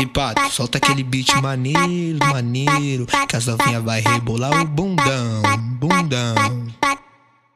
E pato, solta aquele beat maneiro, maneiro. Que as novinhas vai rebolar o bundão, bundão.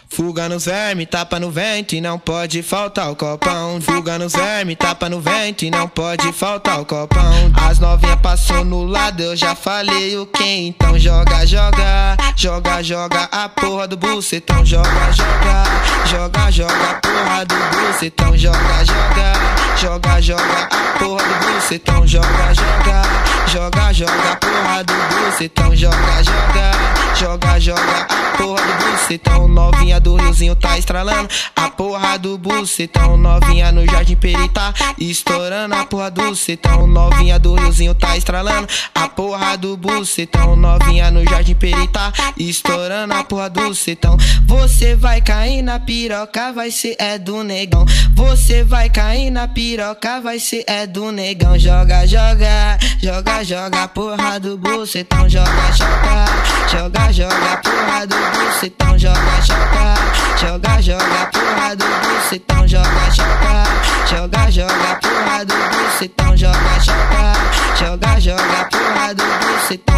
Fuga no verme, tapa no vento e não pode faltar o copão. Fuga no verme, tapa no vento e não pode faltar o copão. As novinhas passou no lado, eu já falei o que, então joga, joga. Joga, joga a porra do bucetão, joga, joga. Joga, joga a porra do bucetão, joga, joga. Joga, joga a porra do bucetão, joga, joga. Joga, joga a porra do bucetão, joga, joga. Joga, joga porra do bucetão, novinha do riozinho tá estralando. A porra do bucetão, novinha no Jardim Perita, estourando a porra do bucetão, novinha do riozinho tá estralando. A porra do bucetão, novinha no Jardim Perita, estourando a porra do bucetão. Você vai cair na piroca, vai ser é do negão. Você vai cair na piroca, vai ser é do negão. Joga, joga, joga, joga porra do bucetão, joga, joga, joga joga, porra do bucetão, joga, joga, joga, joga, porra do bucetão, joga, joga, joga, joga, porra do bucetão, joga, joga, joga, joga, porra do bucetão.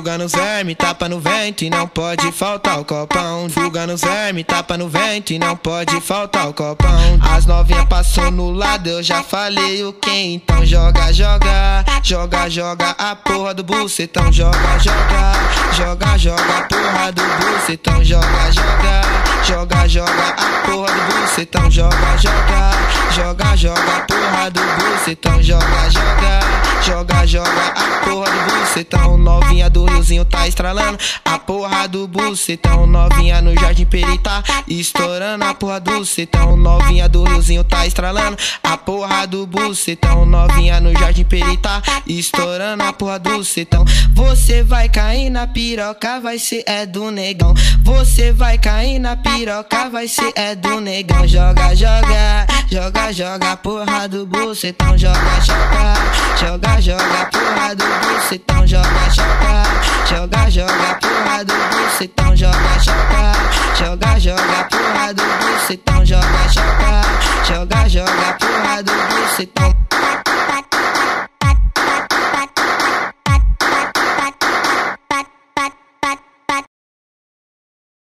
Fuga no verme, tapa no vento e não pode faltar o copão. Fuga no verme, tapa no vento e não pode faltar o copão. As novinhas passou no lado, eu já falei o que, então joga, joga. Joga, joga a porra do bucetão, joga, joga. Joga, joga a porra do bucetão, joga, joga. Joga, joga a porra do bucetão, joga, joga. Joga, joga a porra do bucetão, joga, joga. Joga, joga a porra do bucetão, novinha do riozinho tá estralando. A porra do bucetão, novinha no Jardim Perita, estourando a porra do bucetão, novinha do riozinho tá estralando. A porra do bucetão, novinha no Jardim Perita, estourando a porra do bucetão. Você vai cair na piroca, vai ser é do negão. Você vai cair na piroca, vai ser é do negão. Joga, joga, joga, joga porra do bucetão, joga, joga, joga, joga porra do bucetão, joga, joga, joga, joga a porra do bucetão, joga, joga, joga, joga a porra do bucetão, joga, joga, joga, joga a porra do bucetão.